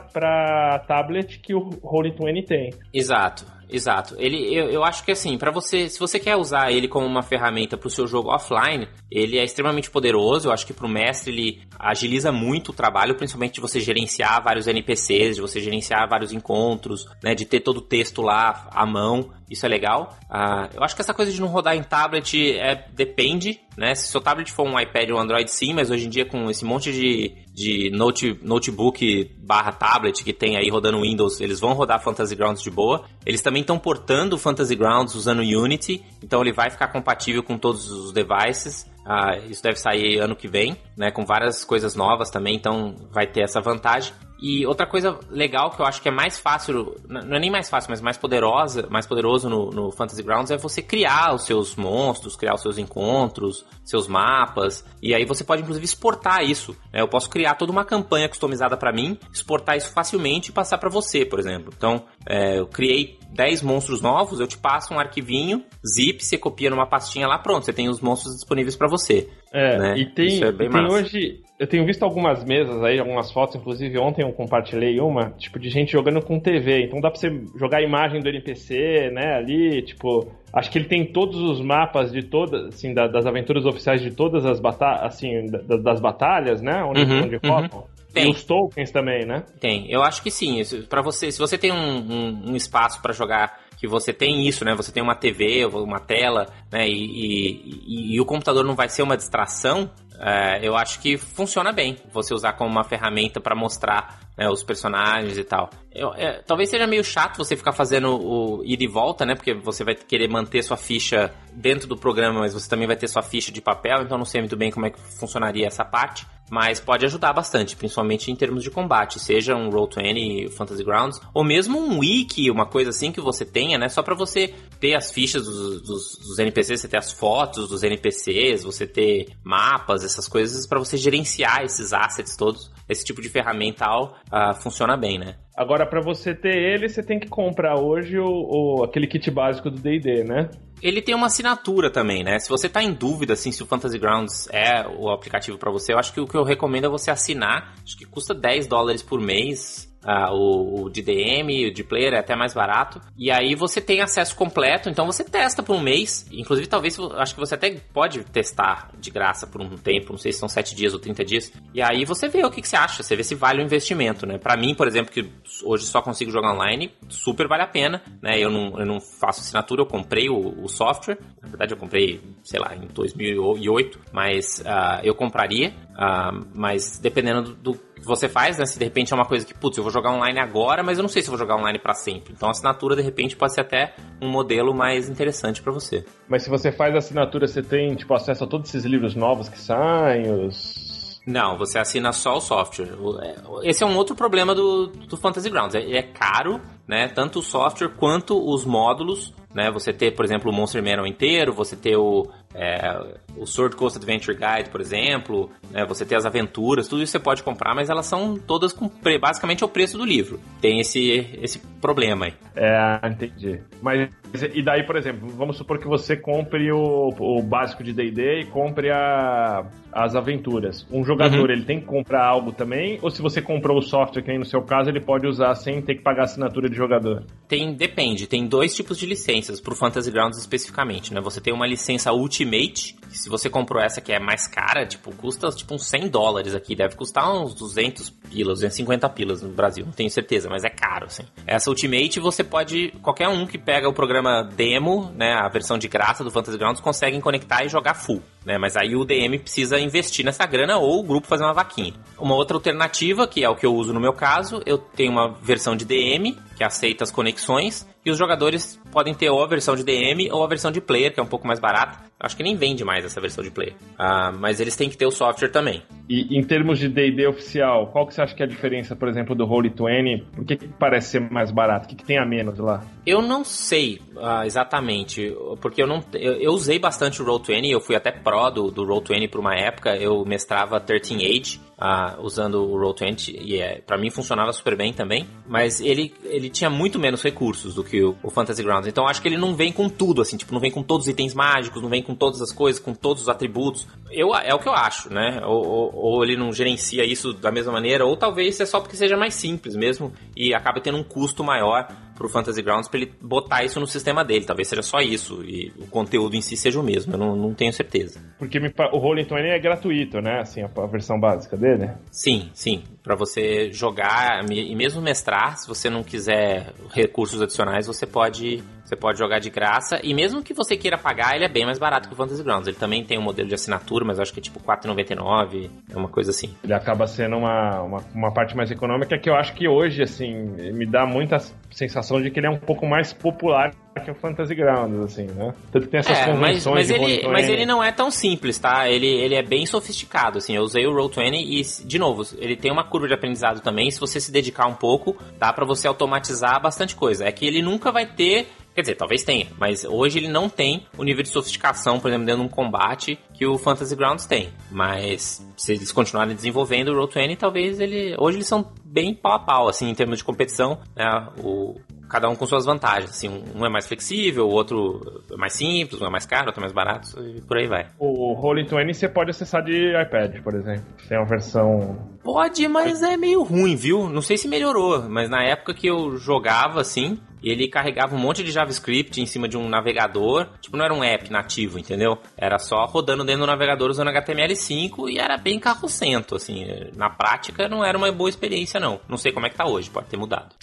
tablet que o Ronin 20 tem.
Exato. Exato. Ele, eu, eu acho que assim, para você, se você quer usar ele como uma ferramenta para o seu jogo offline, ele é extremamente poderoso. Eu acho que para o mestre ele agiliza muito o trabalho, principalmente de você gerenciar vários NPCs, de você gerenciar vários encontros, né, de ter todo o texto lá à mão. Isso é legal. Uh, eu acho que essa coisa de não rodar em tablet é, depende, né? Se seu tablet for um iPad ou um Android, sim, mas hoje em dia com esse monte de, de note, notebook barra tablet que tem aí rodando Windows, eles vão rodar Fantasy Grounds de boa. Eles também estão portando Fantasy Grounds usando Unity, então ele vai ficar compatível com todos os devices. Uh, isso deve sair ano que vem, né? Com várias coisas novas também, então vai ter essa vantagem. E outra coisa legal que eu acho que é mais fácil, não é nem mais fácil, mas mais poderosa, mais poderoso no, no, Fantasy Grounds é você criar os seus monstros, criar os seus encontros, seus mapas, e aí você pode inclusive exportar isso. Né? Eu posso criar toda uma campanha customizada para mim, exportar isso facilmente e passar para você, por exemplo. Então, é, eu criei 10 monstros novos, eu te passo um arquivinho, zip, você copia numa pastinha lá, pronto, você tem os monstros disponíveis para você.
É, né? e tem, é tem hoje, eu tenho visto algumas mesas aí, algumas fotos, inclusive ontem eu compartilhei uma, tipo, de gente jogando com TV. Então dá pra você jogar a imagem do NPC, né, ali, tipo. Acho que ele tem todos os mapas de todas, assim, da, das aventuras oficiais de todas as batalhas, assim, da, das batalhas, né? Onde, uhum, onde uhum. Tem. E os tokens também, né?
Tem. Eu acho que sim. Para você, se você tem um, um, um espaço para jogar que você tem isso, né? Você tem uma TV, uma tela, né? E, e, e o computador não vai ser uma distração. É, eu acho que funciona bem você usar como uma ferramenta para mostrar né, os personagens e tal. Eu, é, talvez seja meio chato você ficar fazendo o ir e volta, né? Porque você vai querer manter sua ficha dentro do programa, mas você também vai ter sua ficha de papel, então não sei muito bem como é que funcionaria essa parte. Mas pode ajudar bastante, principalmente em termos de combate, seja um Roll20 Fantasy Grounds, ou mesmo um wiki, uma coisa assim que você tenha, né? Só para você ter as fichas dos, dos, dos, NPCs, você ter as fotos dos NPCs, você ter mapas, essas coisas, para você gerenciar esses assets todos. Esse tipo de ferramental uh, funciona bem, né?
Agora, para você ter ele, você tem que comprar hoje o, o aquele kit básico do D&D, né?
Ele tem uma assinatura também, né? Se você tá em dúvida assim se o Fantasy Grounds é o aplicativo para você, eu acho que o que eu recomendo é você assinar. Acho que custa 10 dólares por mês Uh, o, o de DM, o de player é até mais barato. E aí você tem acesso completo, então você testa por um mês. Inclusive, talvez, acho que você até pode testar de graça por um tempo, não sei se são 7 dias ou 30 dias. E aí você vê o que, que você acha, você vê se vale o investimento, né? Pra mim, por exemplo, que hoje só consigo jogar online, super vale a pena, né? Eu não, eu não faço assinatura, eu comprei o, o software. Na verdade, eu comprei, sei lá, em 2008, mas uh, eu compraria. Uh, mas dependendo do, do que você faz, né? Se de repente é uma coisa que, putz, eu vou jogar online agora, mas eu não sei se eu vou jogar online para sempre. Então a assinatura, de repente, pode ser até um modelo mais interessante para você.
Mas se você faz a assinatura, você tem, tipo, acesso a todos esses livros novos que saem, os
não, você assina só o software. É, esse é um outro problema do, do Fantasy Grounds. Ele é caro, né? Tanto o software quanto os módulos, né? Você ter, por exemplo, o Monster Manual inteiro, você ter o, é, o Sword Coast Adventure Guide, por exemplo, né? você ter as aventuras, tudo isso você pode comprar, mas elas são todas com basicamente é o preço do livro. Tem esse, esse problema aí.
É, entendi. Mas e daí, por exemplo, vamos supor que você compre o, o básico de D&D e compre a, as aventuras. Um jogador, uhum. ele tem que comprar algo também? Ou se você comprou o software, que aí no seu caso, ele pode usar sem ter que pagar assinatura de jogador?
Tem, depende. Tem dois tipos de licenças pro Fantasy Grounds especificamente, né? Você tem uma licença Ultimate, se você comprou essa que é mais cara, tipo, custa tipo uns 100 dólares aqui. Deve custar uns 200 pilas, 250 pilas no Brasil, não tenho certeza, mas é caro, assim. Essa Ultimate você pode, qualquer um que pega o programa demo, né, a versão de graça do Fantasy Grounds, consegue conectar e jogar full né? Mas aí o DM precisa investir nessa grana ou o grupo fazer uma vaquinha. Uma outra alternativa, que é o que eu uso no meu caso, eu tenho uma versão de DM que aceita as conexões e os jogadores podem ter ou a versão de DM ou a versão de player, que é um pouco mais barata. Acho que nem vende mais essa versão de player. Ah, mas eles têm que ter o software também.
E em termos de D&D oficial, qual que você acha que é a diferença, por exemplo, do Roll20? Por que, que parece ser mais barato? O que, que tem a menos lá?
Eu não sei ah, exatamente, porque eu não eu, eu usei bastante o Roll20, eu fui até pro do, do Roll20 por uma época, eu mestrava 13 Age, uh, usando o Roll20 e é, para mim funcionava super bem também, mas ele, ele tinha muito menos recursos do que o, o, Fantasy Grounds, então acho que ele não vem com tudo, assim, tipo, não vem com todos os itens mágicos, não vem com todas as coisas, com todos os atributos, eu, é o que eu acho, né, ou, ou, ou ele não gerencia isso da mesma maneira, ou talvez é só porque seja mais simples mesmo e acaba tendo um custo maior pro Fantasy Grounds para ele botar isso no sistema dele. Talvez seja só isso e o conteúdo em si seja o mesmo. Eu não, não tenho certeza.
Porque me, o Rolling é gratuito, né? Assim, a, a versão básica dele.
Sim, sim. Para você jogar e mesmo mestrar, se você não quiser recursos adicionais, você pode você pode jogar de graça. E mesmo que você queira pagar, ele é bem mais barato que o Fantasy Grounds. Ele também tem um modelo de assinatura, mas acho que é tipo R$4,99. É uma coisa assim.
Ele acaba sendo uma, uma, uma, parte mais econômica que eu acho que hoje, assim, me dá muita sensação de que ele é um pouco mais popular que o Fantasy Grounds, assim, né? Tanto que tem essas é, convenções
mas, mas ele, mas ele não é tão simples, tá? Ele, ele é bem sofisticado, assim. Eu usei o Roll20 e, de novo, ele tem uma curva de aprendizado também. Se você se dedicar um pouco, dá para você automatizar bastante coisa. É que ele nunca vai ter Quer dizer, talvez tenha, mas hoje ele não tem o nível de sofisticação, por exemplo, dentro de um combate que o Fantasy Grounds tem. Mas se eles continuarem desenvolvendo o Roll20, talvez ele. Hoje eles são bem pau a pau, assim, em termos de competição. Né? O, cada um com suas vantagens. Assim, um é mais flexível, o outro é mais simples, um é mais caro, outro é mais barato, e por aí vai.
O Roll20 você pode acessar de iPad, por exemplo. Tem uma versão.
Pode, mas é meio ruim, viu? Não sei se melhorou, mas na época que eu jogava assim, ele carregava um monte de JavaScript em cima de um navegador. Tipo, não era um app nativo, entendeu? Era só rodando dentro do navegador usando HTML5 e era bem carrocento, assim. Na prática, não era uma boa experiência, não. Não sei como é que tá hoje, pode ter mudado.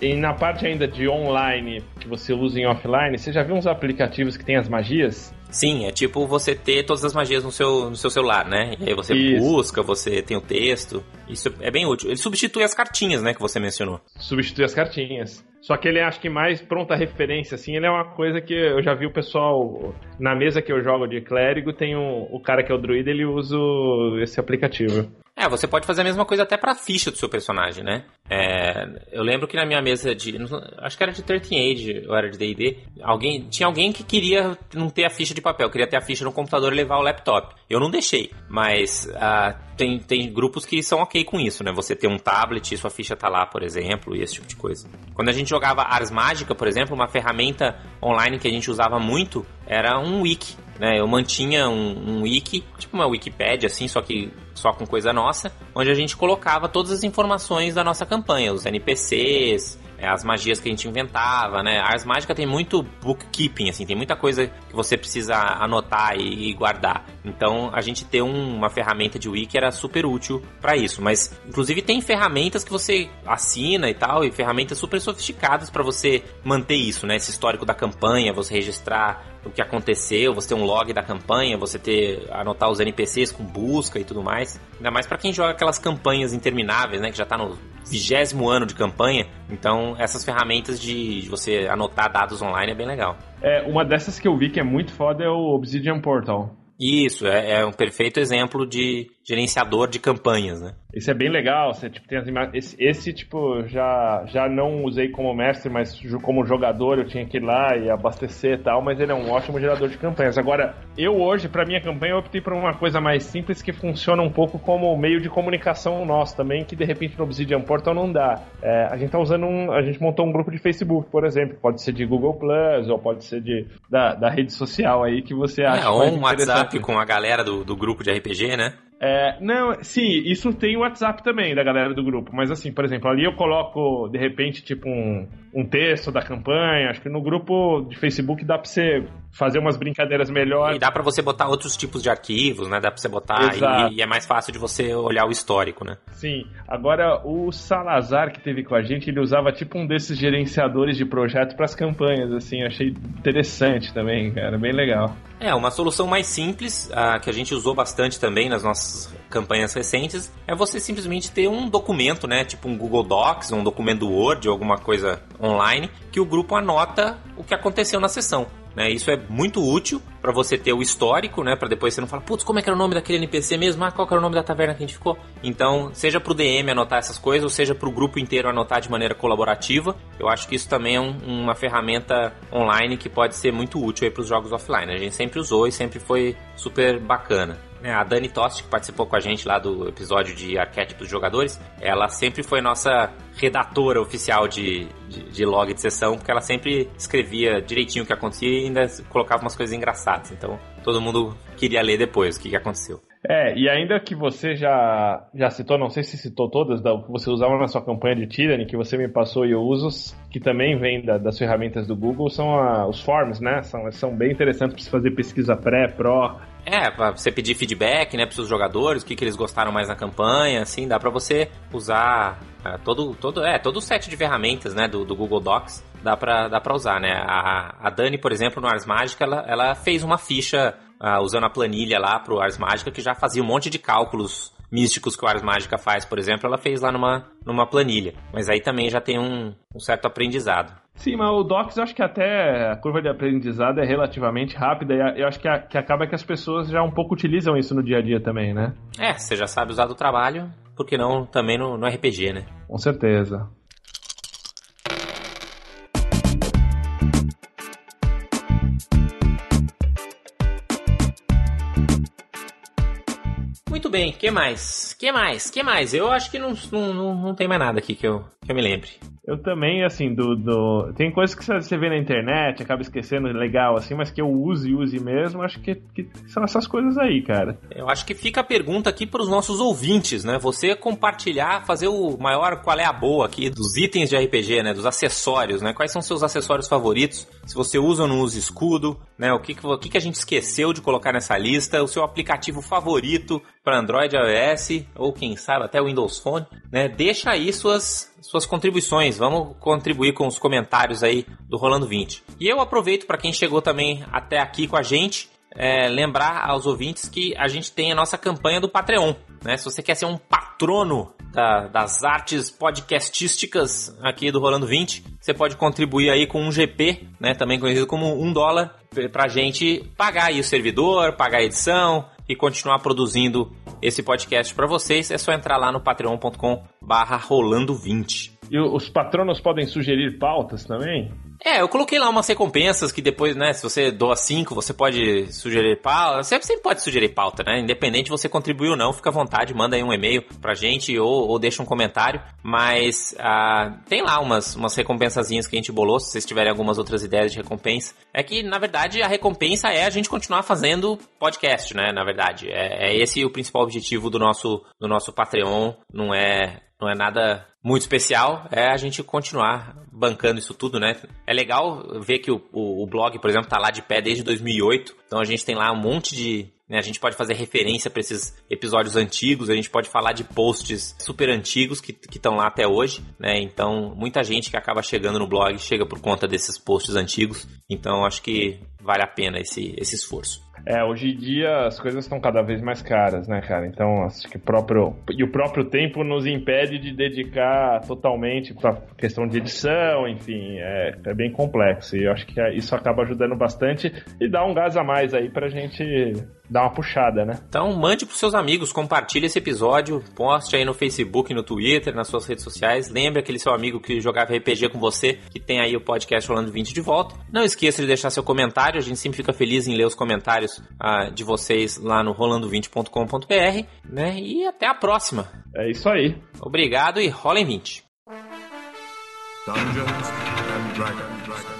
E na parte ainda de online que você usa em offline, você já viu uns aplicativos que tem as magias?
Sim, é tipo você ter todas as magias no seu, no seu celular, né? E aí você Isso. busca, você tem o texto. Isso é bem útil. Ele substitui as cartinhas, né, que você mencionou.
Substitui as cartinhas. Só que ele acho que mais pronta referência, assim, ele é uma coisa que eu já vi o pessoal. Na mesa que eu jogo de clérigo, tem um, o cara que é o druida, ele usa esse aplicativo.
É, você pode fazer a mesma coisa até pra ficha do seu personagem, né? É, eu lembro que na minha mesa de. Acho que era de 13 Age, ou era de DD. Alguém, tinha alguém que queria não ter a ficha de papel, queria ter a ficha no computador e levar o laptop. Eu não deixei, mas uh, tem, tem grupos que são ok com isso, né? Você ter um tablet e sua ficha tá lá, por exemplo, e esse tipo de coisa. Quando a gente jogava Ars Mágica, por exemplo, uma ferramenta online que a gente usava muito era um wiki. Né, eu mantinha um, um wiki, tipo uma Wikipedia, assim, só que só com coisa nossa, onde a gente colocava todas as informações da nossa campanha, os NPCs, é, as magias que a gente inventava, né? A Ars Mágica tem muito bookkeeping, assim, tem muita coisa que você precisa anotar e, guardar. Então, a gente ter um, uma ferramenta de wiki era super útil para isso. Mas, inclusive, tem ferramentas que você assina e tal, e ferramentas super sofisticadas para você manter isso, né? Esse histórico da campanha, você registrar o que aconteceu, você ter um log da campanha, você ter anotar os NPCs com busca e tudo mais. Ainda mais para quem joga aquelas campanhas intermináveis, né, que já tá no vigésimo ano de campanha. Então, essas ferramentas de você anotar dados online é bem legal.
É, uma dessas que eu vi que é muito foda é o Obsidian Portal.
Isso, é, é um perfeito exemplo de gerenciador de campanhas, né?
Isso é bem legal, você tipo, tem as esse, esse, tipo, já, já não usei como mestre, mas como jogador eu tinha que ir lá e abastecer e tal, mas ele é um ótimo gerador de campanhas. Agora, eu hoje, para minha campanha, eu optei por uma coisa mais simples que funciona um pouco como meio de comunicação nosso também, que de repente no Obsidian Portal não dá. É, a gente tá usando um. A gente montou um grupo de Facebook, por exemplo. Pode ser de Google Plus, ou pode ser de, da, da rede social aí que você acha. É,
ou um WhatsApp com a galera do, do grupo de RPG, né?
É, não, sim, isso tem o WhatsApp também da galera do grupo, mas assim, por exemplo, ali eu coloco de repente tipo um, um texto da campanha, acho que no grupo de Facebook dá pra você fazer umas brincadeiras melhores.
E dá para você botar outros tipos de arquivos, né? Dá para você botar e, e, é mais fácil de você olhar o histórico, né?
Sim. Agora o Salazar que teve com a gente, ele usava tipo um desses gerenciadores de projeto para as campanhas, assim, achei interessante também, cara, bem legal.
É, uma solução mais simples, uh, que a gente usou bastante também nas nossas campanhas recentes, é você simplesmente ter um documento, né, tipo um Google Docs, um documento do Word, alguma coisa online, que o grupo anota o que aconteceu na sessão. Né? Isso é muito útil para você ter o histórico, né? Para depois você não falar, putz, como é que era o nome daquele NPC mesmo? Ah, qual era o nome da taverna que a gente ficou? Então, seja pro DM anotar essas coisas, ou seja pro grupo inteiro anotar de maneira colaborativa, eu acho que isso também é um, uma ferramenta online que pode ser muito útil aí pros jogos offline. A gente sempre usou e sempre foi super bacana. É, a Dani Tosti, que participou com a gente lá do episódio de arquétipos de jogadores, ela sempre foi nossa redatora oficial de, de, de, log de sessão, porque ela sempre escrevia direitinho o que acontecia e ainda colocava umas coisas engraçadas. Então, todo mundo queria ler depois o que, que aconteceu.
É, e ainda que você já, já citou, não sei se citou todas, da, você usava na sua campanha de Tyranny, que você me passou e eu uso, que também vem da, das ferramentas do Google, são a, os forms, né? São, são bem interessantes para você fazer pesquisa pré, pró,
é, pra você pedir feedback, né, pros seus jogadores, o que, que eles gostaram mais na campanha, assim, dá pra você usar é, todo, todo, é, todo o set de ferramentas, né, do, do Google Docs, dá pra, dá pra usar, né. A, a Dani, por exemplo, no Ars Mágica, ela, ela fez uma ficha uh, usando a planilha lá pro Ars Mágica que já fazia um monte de cálculos místicos que o Ars Mágica faz, por exemplo, ela fez lá numa, numa planilha. Mas aí também já tem um, um certo aprendizado.
Sim, mas o Docs eu acho que até a curva de aprendizado é relativamente rápida e eu acho que, a, que acaba que as pessoas já um pouco utilizam isso no dia a dia também, né?
É, você já sabe usar do trabalho, por que não também no, no RPG, né?
Com certeza.
Muito bem, que mais? Que mais? Que mais? Eu acho que não, não, não tem mais nada aqui que eu, que eu me lembre.
Eu também, assim, do, do. Tem coisas que você vê na internet, acaba esquecendo legal, assim, mas que eu use use mesmo, acho que, que são essas coisas aí, cara.
Eu acho que fica a pergunta aqui para os nossos ouvintes, né? Você compartilhar, fazer o maior qual é a boa aqui dos itens de RPG, né? Dos acessórios, né? Quais são seus acessórios favoritos? Se você usa ou não usa escudo, né? O que, o que, que a gente esqueceu de colocar nessa lista? O seu aplicativo favorito para Android, iOS ou quem sabe até o Windows Phone, né? Deixa aí suas suas contribuições. Vamos contribuir com os comentários aí do Rolando 20. E eu aproveito para quem chegou também até aqui com a gente, é, lembrar aos ouvintes que a gente tem a nossa campanha do Patreon. Né? Se você quer ser um patrono da, das artes podcastísticas aqui do Rolando 20, você pode contribuir aí com um GP, né? também conhecido como um dólar, para a gente pagar aí o servidor, pagar a edição, e continuar produzindo esse podcast para vocês, é só entrar lá no patreon.com barra rolando20.
E os patronos podem sugerir pautas também?
É, eu coloquei lá umas recompensas que depois, né, se você doa 5, você pode sugerir pauta. Você sempre pode sugerir pauta, né? Independente você contribuir ou não, fica à vontade, manda aí um e-mail pra gente ou, ou deixa um comentário. Mas ah, tem lá umas, umas recompensazinhas que a gente bolou, se vocês tiverem algumas outras ideias de recompensa. É que, na verdade, a recompensa é a gente continuar fazendo podcast, né? Na verdade. É, é esse o principal objetivo do nosso, do nosso Patreon. Não é, não é nada muito especial é a gente continuar bancando isso tudo, né? É legal ver que o, o, o, blog, por exemplo, tá lá de pé desde 2008. Então a gente tem lá um monte de. Né, a gente pode fazer referência para esses episódios antigos, a gente pode falar de posts super antigos que estão lá até hoje, né? Então muita gente que acaba chegando no blog chega por conta desses posts antigos. Então acho que vale a pena esse, esse esforço.
É, hoje em dia as coisas estão cada vez mais caras, né, cara? Então, acho que o próprio. E o próprio tempo nos impede de dedicar totalmente pra questão de edição, enfim, é, é bem complexo. E eu acho que isso acaba ajudando bastante e dá um gás a mais aí pra gente dar uma puxada, né?
Então mande pros seus amigos, compartilhe esse episódio, poste aí no Facebook, no Twitter, nas suas redes sociais. Lembre aquele seu amigo que jogava RPG com você, que tem aí o podcast Rolando 20 de volta. Não esqueça de deixar seu comentário, a gente sempre fica feliz em ler os comentários ah, de vocês lá no rolando20.com.br, né? E até a próxima.
É isso aí.
Obrigado e rolem 20. Dungeons
and Dragons.